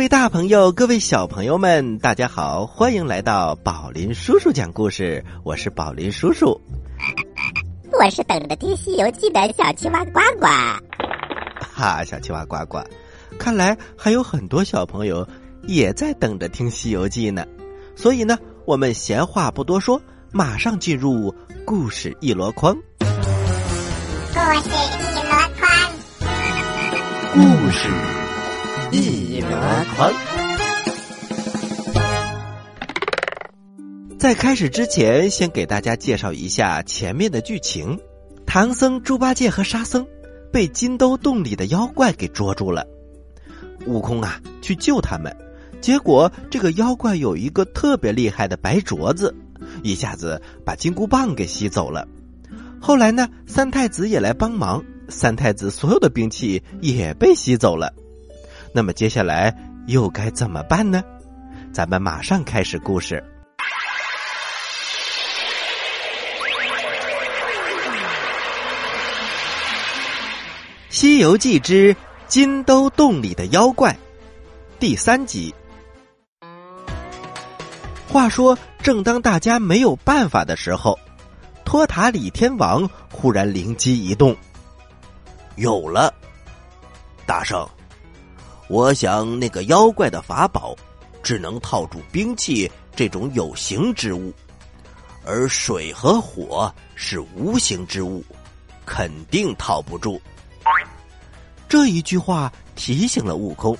各位大朋友，各位小朋友们，大家好，欢迎来到宝林叔叔讲故事。我是宝林叔叔，我是等着听《西游记》的小青蛙呱呱。哈，小青蛙呱呱，看来还有很多小朋友也在等着听《西游记》呢。所以呢，我们闲话不多说，马上进入故事一箩筐。故事一箩筐，故事一箩筐。在开始之前，先给大家介绍一下前面的剧情：唐僧、猪八戒和沙僧被金兜洞里的妖怪给捉住了，悟空啊去救他们，结果这个妖怪有一个特别厉害的白镯子，一下子把金箍棒给吸走了。后来呢，三太子也来帮忙，三太子所有的兵器也被吸走了。那么接下来又该怎么办呢？咱们马上开始故事。《西游记之金兜洞里的妖怪》第三集。话说，正当大家没有办法的时候，托塔李天王忽然灵机一动，有了！大圣，我想那个妖怪的法宝只能套住兵器这种有形之物，而水和火是无形之物，肯定套不住。这一句话提醒了悟空，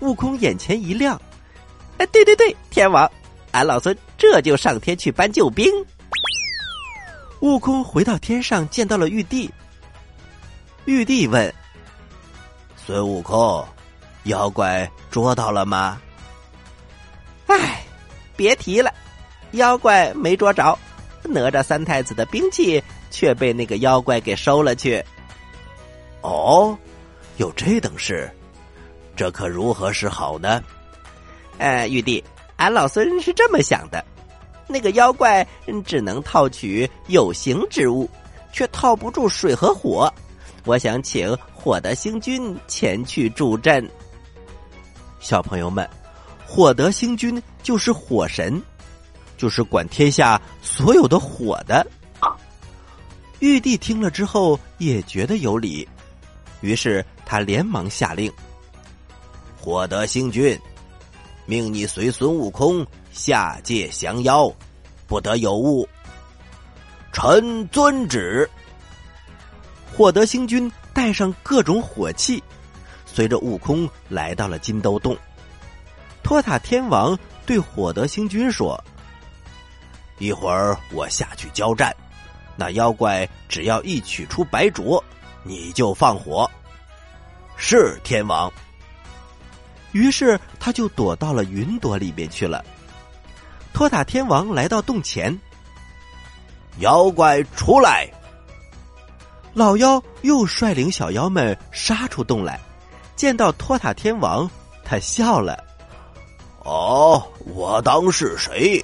悟空眼前一亮，哎，对对对，天王，俺老孙这就上天去搬救兵。悟空回到天上，见到了玉帝。玉帝问：“孙悟空，妖怪捉到了吗？”哎，别提了，妖怪没捉着，哪吒三太子的兵器却被那个妖怪给收了去。哦，有这等事，这可如何是好呢？呃，玉帝，俺老孙是这么想的：那个妖怪只能套取有形之物，却套不住水和火。我想请火德星君前去助阵。小朋友们，火德星君就是火神，就是管天下所有的火的。玉帝听了之后也觉得有理。于是他连忙下令：“火德星君，命你随孙悟空下界降妖，不得有误。”臣遵旨。火德星君带上各种火器，随着悟空来到了金兜洞。托塔天王对火德星君说：“一会儿我下去交战，那妖怪只要一取出白灼。”你就放火，是天王。于是他就躲到了云朵里面去了。托塔天王来到洞前，妖怪出来。老妖又率领小妖们杀出洞来，见到托塔天王，他笑了：“哦，我当是谁？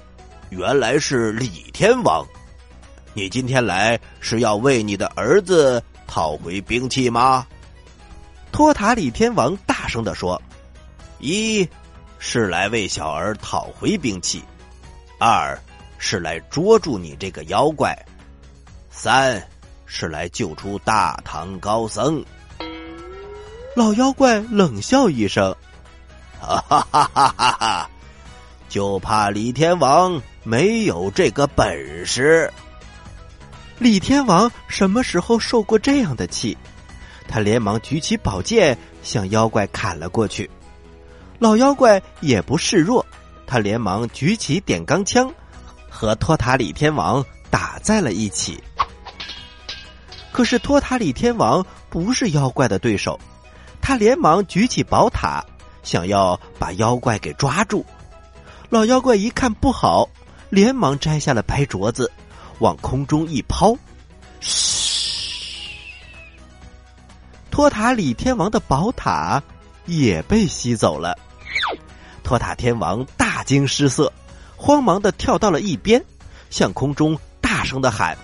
原来是李天王。你今天来是要为你的儿子？”讨回兵器吗？托塔李天王大声的说：“一是来为小儿讨回兵器，二是来捉住你这个妖怪，三是来救出大唐高僧。”老妖怪冷笑一声：“哈哈哈哈哈哈！就怕李天王没有这个本事。”李天王什么时候受过这样的气？他连忙举起宝剑向妖怪砍了过去。老妖怪也不示弱，他连忙举起点钢枪，和托塔李天王打在了一起。可是托塔李天王不是妖怪的对手，他连忙举起宝塔，想要把妖怪给抓住。老妖怪一看不好，连忙摘下了白镯子。往空中一抛，嘘！托塔李天王的宝塔也被吸走了。托塔天王大惊失色，慌忙的跳到了一边，向空中大声的喊：“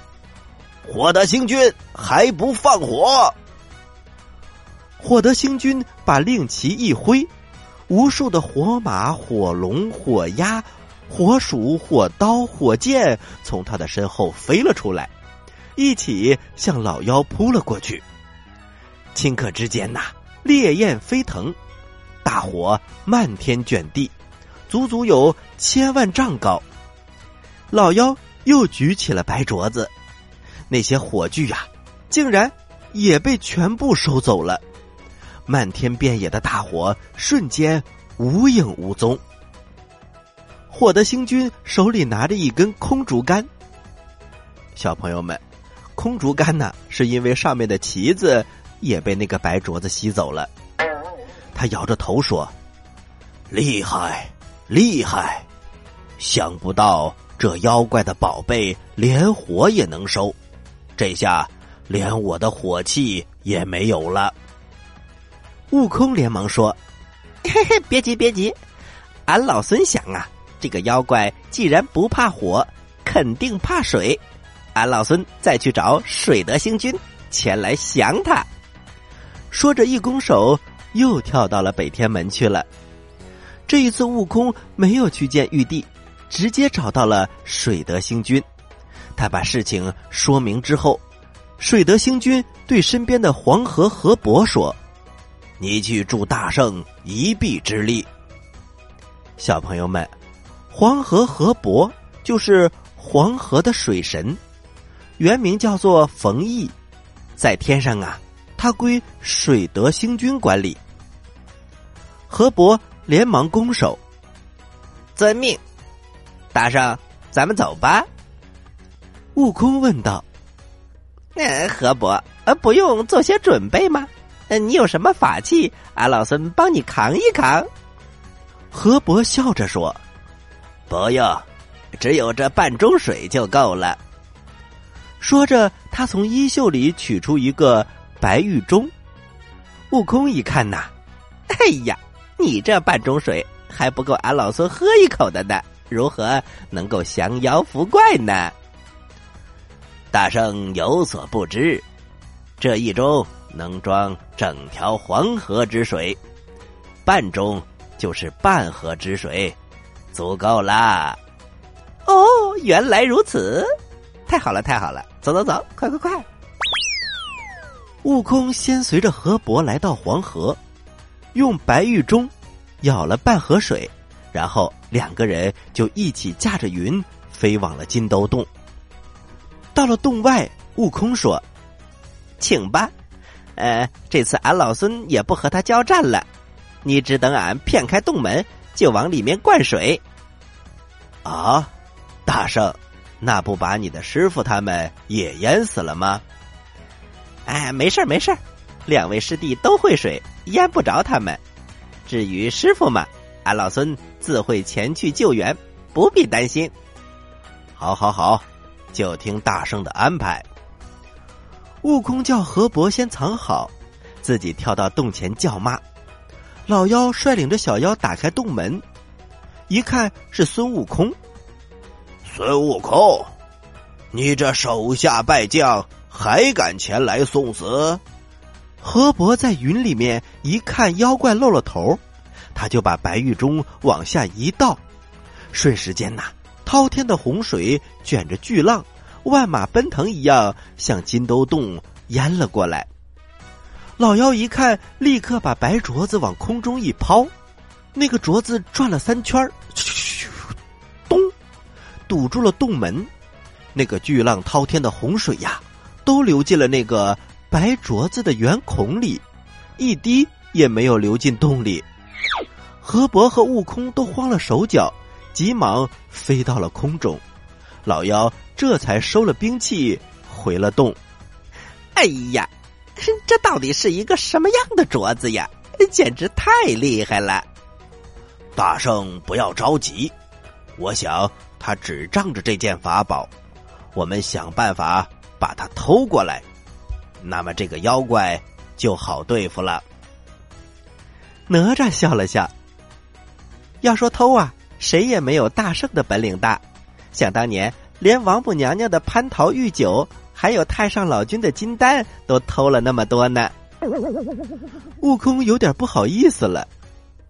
火德星君，还不放火！”火德星君把令旗一挥，无数的火马、火龙、火鸭、火鼠、火刀、火箭从他的身后飞了出来，一起向老妖扑了过去。顷刻之间呐，烈焰飞腾，大火漫天卷地，足足有千万丈高。老妖又举起了白镯子，那些火炬呀，竟然也被全部收走了。漫天遍野的大火瞬间无影无踪。火的星君手里拿着一根空竹竿。小朋友们，空竹竿呢，是因为上面的旗子也被那个白镯子吸走了。他摇着头说：“厉害，厉害！想不到这妖怪的宝贝连火也能收，这下连我的火器也没有了。”悟空连忙说：“嘿嘿，别急别急，俺老孙想啊，这个妖怪既然不怕火，肯定怕水。俺老孙再去找水德星君前来降他。”说着，一拱手，又跳到了北天门去了。这一次，悟空没有去见玉帝，直接找到了水德星君。他把事情说明之后，水德星君对身边的黄河河伯说。你去助大圣一臂之力。小朋友们，黄河河伯就是黄河的水神，原名叫做冯异，在天上啊，他归水德星君管理。河伯连忙拱手，遵命。大圣，咱们走吧。悟空问道：“呃，河伯，呃，不用做些准备吗？”你有什么法器？俺老孙帮你扛一扛。河伯笑着说：“不用，只有这半钟水就够了。”说着，他从衣袖里取出一个白玉钟。悟空一看呐，哎呀，你这半钟水还不够俺老孙喝一口的呢，如何能够降妖伏怪呢？大圣有所不知，这一钟。能装整条黄河之水，半钟就是半河之水，足够啦。哦，原来如此，太好了，太好了！走走走，快快快！悟空先随着河伯来到黄河，用白玉钟舀了半河水，然后两个人就一起驾着云飞往了金兜洞。到了洞外，悟空说：“请吧。”呃，这次俺老孙也不和他交战了，你只等俺骗开洞门，就往里面灌水。啊，大圣，那不把你的师傅他们也淹死了吗？哎，没事没事两位师弟都会水，淹不着他们。至于师傅嘛，俺老孙自会前去救援，不必担心。好，好，好，就听大圣的安排。悟空叫河伯先藏好，自己跳到洞前叫骂。老妖率领着小妖打开洞门，一看是孙悟空。孙悟空，你这手下败将还敢前来送死？河伯在云里面一看妖怪露了头，他就把白玉钟往下一倒，瞬时间呐，滔天的洪水卷着巨浪。万马奔腾一样向金兜洞淹了过来。老妖一看，立刻把白镯子往空中一抛，那个镯子转了三圈咻，咚，堵住了洞门。那个巨浪滔天的洪水呀，都流进了那个白镯子的圆孔里，一滴也没有流进洞里。河伯和悟空都慌了手脚，急忙飞到了空中。老妖这才收了兵器，回了洞。哎呀，这到底是一个什么样的镯子呀？简直太厉害了！大圣不要着急，我想他只仗着这件法宝，我们想办法把他偷过来，那么这个妖怪就好对付了。哪吒笑了笑，要说偷啊，谁也没有大圣的本领大。想当年，连王母娘娘的蟠桃玉酒，还有太上老君的金丹，都偷了那么多呢。悟空有点不好意思了。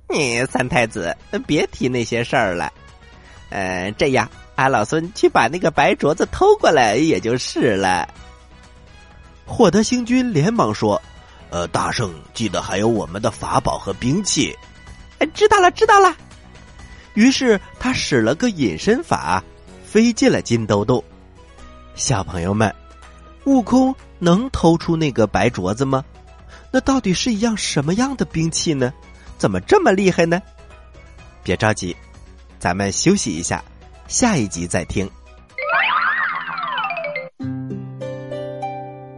你三太子别提那些事儿了。呃，这样，俺老孙去把那个白镯子偷过来也就是了。获得星君连忙说：“呃，大圣，记得还有我们的法宝和兵器。”知道了，知道了。于是他使了个隐身法，飞进了金兜兜。小朋友们，悟空能偷出那个白镯子吗？那到底是一样什么样的兵器呢？怎么这么厉害呢？别着急，咱们休息一下，下一集再听。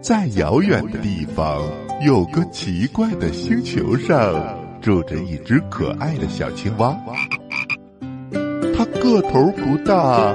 在遥远的地方，有个奇怪的星球上，住着一只可爱的小青蛙。它个头不大，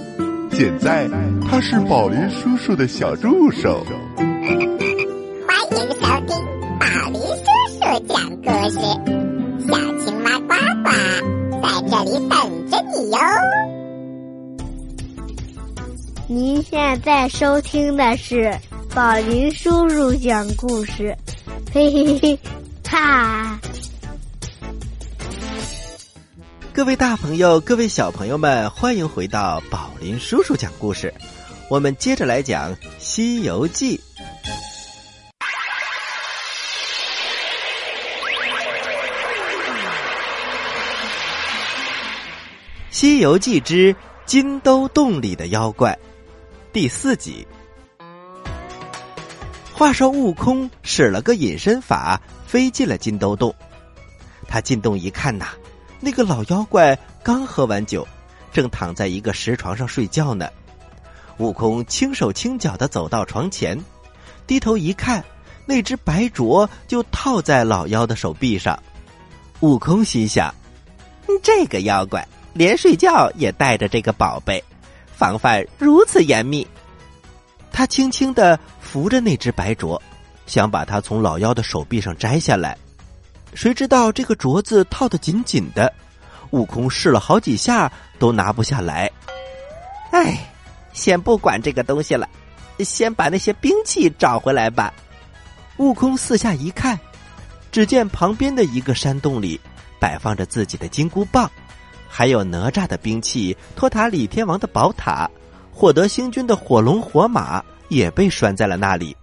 现在他是宝林叔叔的小助手。欢迎收听宝林叔叔讲故事，小青蛙呱呱在这里等着你哟。您现在收听的是宝林叔叔讲故事。嘿嘿嘿，哈！各位大朋友，各位小朋友们，欢迎回到宝林叔叔讲故事。我们接着来讲《西游记》。《西游记之金兜洞里的妖怪》第四集。话说，悟空使了个隐身法，飞进了金兜洞。他进洞一看呐，那个老妖怪刚喝完酒，正躺在一个石床上睡觉呢。悟空轻手轻脚的走到床前，低头一看，那只白镯就套在老妖的手臂上。悟空心想：这个妖怪连睡觉也带着这个宝贝，防范如此严密。他轻轻的扶着那只白镯，想把它从老妖的手臂上摘下来。谁知道这个镯子套得紧紧的，悟空试了好几下都拿不下来。哎，先不管这个东西了，先把那些兵器找回来吧。悟空四下一看，只见旁边的一个山洞里摆放着自己的金箍棒，还有哪吒的兵器、托塔李天王的宝塔。获得星君的火龙火马也被拴在了那里。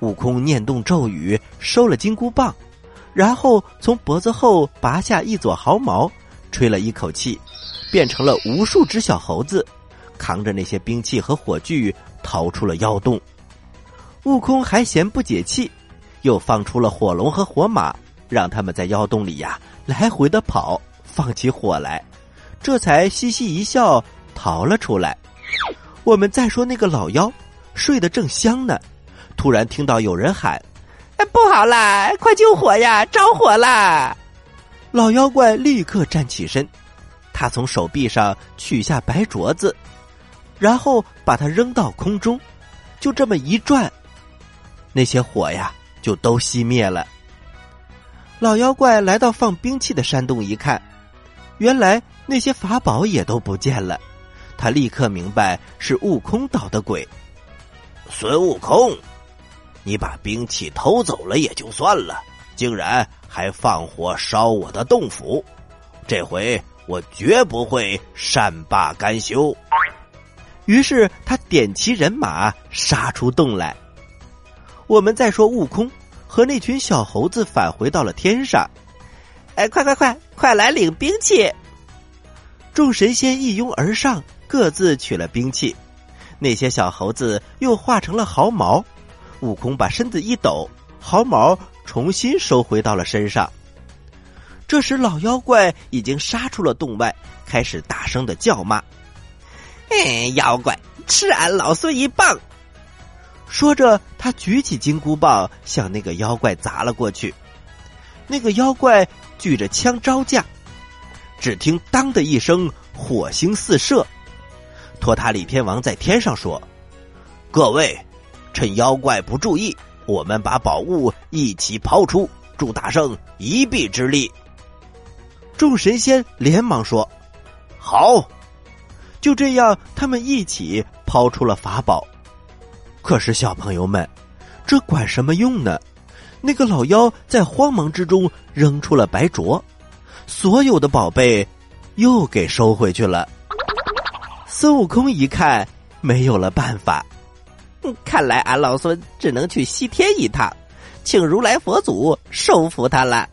悟空念动咒语，收了金箍棒，然后从脖子后拔下一撮毫毛，吹了一口气，变成了无数只小猴子，扛着那些兵器和火炬逃出了妖洞。悟空还嫌不解气，又放出了火龙和火马，让他们在妖洞里呀来回的跑，放起火来，这才嘻嘻一笑逃了出来。我们再说那个老妖，睡得正香呢，突然听到有人喊：“哎，不好啦，快救火呀，着火啦！”老妖怪立刻站起身，他从手臂上取下白镯子，然后把它扔到空中，就这么一转，那些火呀就都熄灭了。老妖怪来到放兵器的山洞一看，原来那些法宝也都不见了。他立刻明白是悟空捣的鬼。孙悟空，你把兵器偷走了也就算了，竟然还放火烧我的洞府，这回我绝不会善罢甘休。于是他点齐人马杀出洞来。我们再说悟空和那群小猴子返回到了天上，哎，快快快，快来领兵器！众神仙一拥而上。各自取了兵器，那些小猴子又化成了毫毛。悟空把身子一抖，毫毛重新收回到了身上。这时，老妖怪已经杀出了洞外，开始大声的叫骂：“哎，妖怪，吃俺老孙一棒！”说着，他举起金箍棒向那个妖怪砸了过去。那个妖怪举着枪招架，只听“当”的一声。火星四射。托塔李天王在天上说：“各位，趁妖怪不注意，我们把宝物一起抛出，助大圣一臂之力。”众神仙连忙说：“好！”就这样，他们一起抛出了法宝。可是，小朋友们，这管什么用呢？那个老妖在慌忙之中扔出了白镯，所有的宝贝又给收回去了。孙悟空一看，没有了办法，看来俺老孙只能去西天一趟，请如来佛祖收服他了。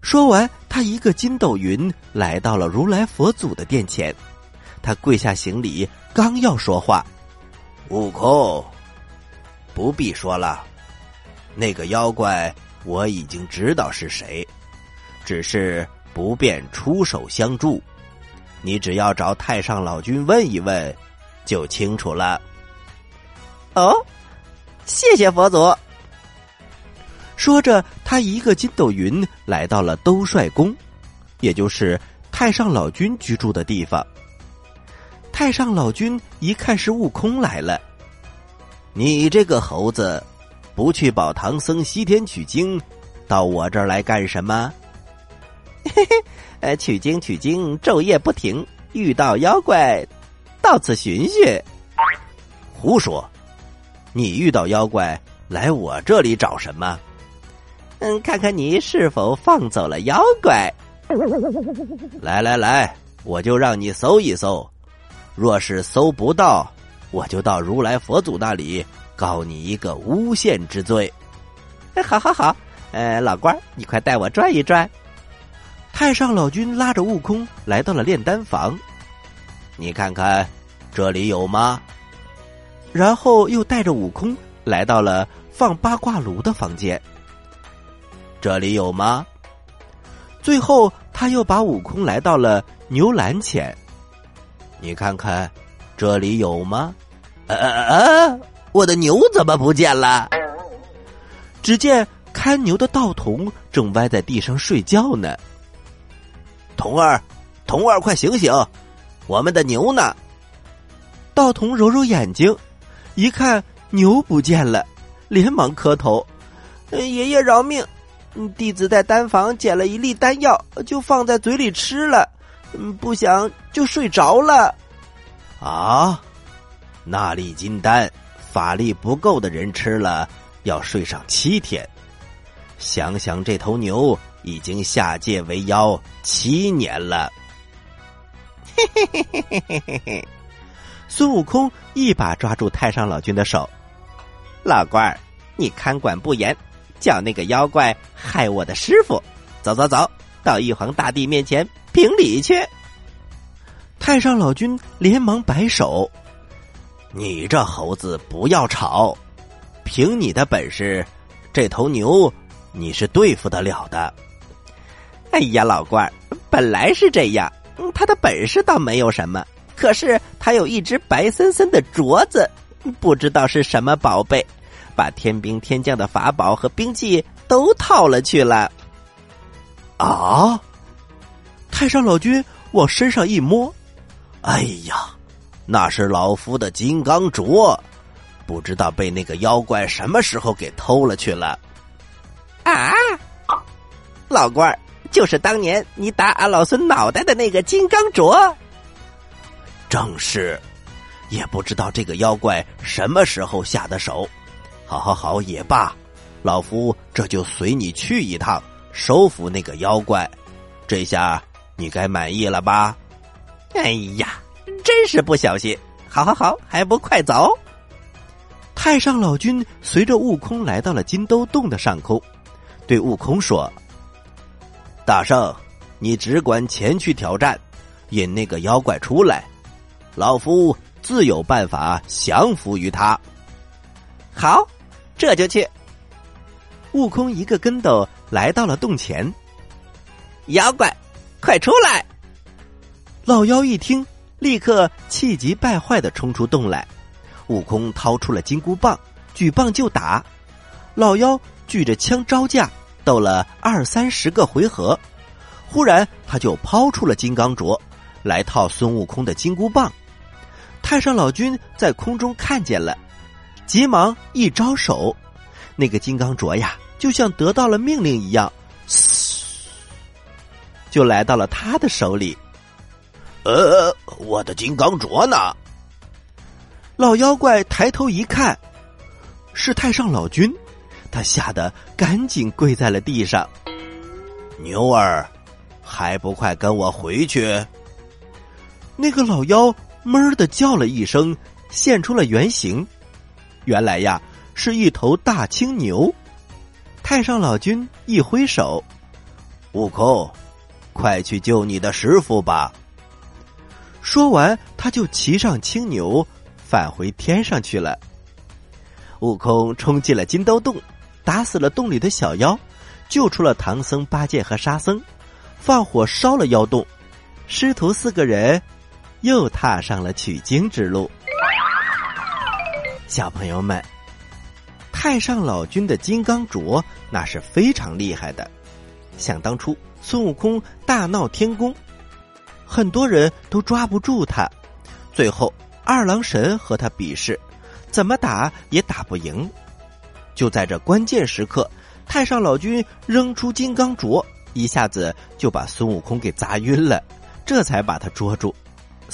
说完，他一个筋斗云来到了如来佛祖的殿前，他跪下行礼，刚要说话，悟空，不必说了，那个妖怪我已经知道是谁，只是不便出手相助。你只要找太上老君问一问，就清楚了。哦，谢谢佛祖。说着，他一个筋斗云来到了兜率宫，也就是太上老君居住的地方。太上老君一看是悟空来了，你这个猴子，不去保唐僧西天取经，到我这儿来干什么？嘿嘿。呃，取经取经，昼夜不停。遇到妖怪，到此寻寻。胡说！你遇到妖怪来我这里找什么？嗯，看看你是否放走了妖怪。来来来，我就让你搜一搜。若是搜不到，我就到如来佛祖那里告你一个诬陷之罪。好好好，呃，老官，你快带我转一转。太上老君拉着悟空来到了炼丹房，你看看这里有吗？然后又带着悟空来到了放八卦炉的房间，这里有吗？最后他又把悟空来到了牛栏前，你看看这里有吗？啊啊！我的牛怎么不见了？只见看牛的道童正歪在地上睡觉呢。童儿，童儿，快醒醒！我们的牛呢？道童揉揉眼睛，一看牛不见了，连忙磕头：“爷爷饶命！弟子在丹房捡了一粒丹药，就放在嘴里吃了，不想就睡着了。”啊，那粒金丹，法力不够的人吃了要睡上七天。想想这头牛。已经下界为妖七年了，嘿嘿嘿嘿嘿嘿嘿嘿！孙悟空一把抓住太上老君的手，老官儿，你看管不严，叫那个妖怪害我的师傅。走走走，到玉皇大帝面前评理去。太上老君连忙摆手：“你这猴子不要吵，凭你的本事，这头牛你是对付得了的。”哎呀，老官儿，本来是这样，他的本事倒没有什么，可是他有一只白森森的镯子，不知道是什么宝贝，把天兵天将的法宝和兵器都套了去了。啊！太上老君往身上一摸，哎呀，那是老夫的金刚镯，不知道被那个妖怪什么时候给偷了去了。啊！老官儿。就是当年你打俺老孙脑袋的那个金刚镯，正是，也不知道这个妖怪什么时候下的手。好好好，也罢，老夫这就随你去一趟，收服那个妖怪。这下你该满意了吧？哎呀，真是不小心！好好好，还不快走！太上老君随着悟空来到了金兜洞的上空，对悟空说。大圣，你只管前去挑战，引那个妖怪出来，老夫自有办法降服于他。好，这就去。悟空一个跟斗来到了洞前，妖怪，快出来！老妖一听，立刻气急败坏的冲出洞来。悟空掏出了金箍棒，举棒就打。老妖举着枪招架。斗了二三十个回合，忽然他就抛出了金刚镯，来套孙悟空的金箍棒。太上老君在空中看见了，急忙一招手，那个金刚镯呀，就像得到了命令一样，就来到了他的手里。呃，我的金刚镯呢？老妖怪抬头一看，是太上老君，他吓得赶紧跪在了地上。牛儿，还不快跟我回去！那个老妖闷的叫了一声，现出了原形。原来呀，是一头大青牛。太上老君一挥手：“悟空，快去救你的师傅吧！”说完，他就骑上青牛，返回天上去了。悟空冲进了金兜洞，打死了洞里的小妖，救出了唐僧、八戒和沙僧，放火烧了妖洞。师徒四个人又踏上了取经之路。小朋友们，太上老君的金刚镯那是非常厉害的。想当初，孙悟空大闹天宫。很多人都抓不住他，最后二郎神和他比试，怎么打也打不赢。就在这关键时刻，太上老君扔出金刚镯，一下子就把孙悟空给砸晕了，这才把他捉住。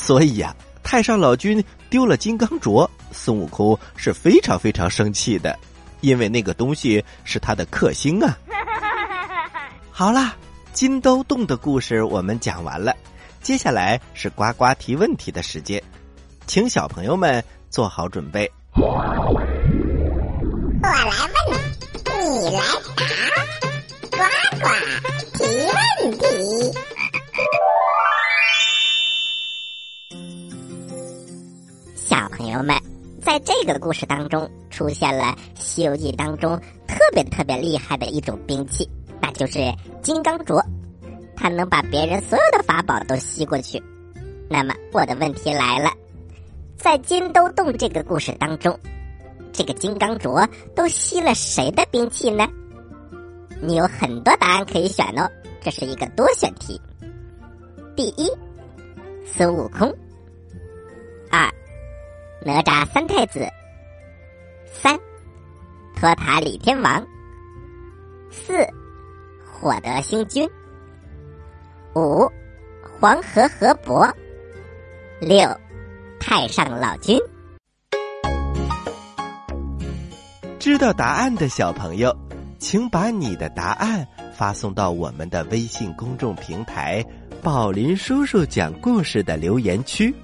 所以呀，太上老君丢了金刚镯，孙悟空是非常非常生气的，因为那个东西是他的克星啊。好啦，金兜洞的故事我们讲完了。接下来是呱呱提问题的时间，请小朋友们做好准备。我来问，你来答，呱呱提问题。朋友们，在这个故事当中出现了《西游记》当中特别特别厉害的一种兵器，那就是金刚镯。它能把别人所有的法宝都吸过去。那么我的问题来了，在金兜洞这个故事当中，这个金刚镯都吸了谁的兵器呢？你有很多答案可以选哦，这是一个多选题。第一，孙悟空；哪吒三太子；三，托塔李天王；四，火德星君。五，黄河河伯；六，太上老君。知道答案的小朋友，请把你的答案发送到我们的微信公众平台“宝林叔叔讲故事”的留言区，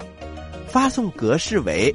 发送格式为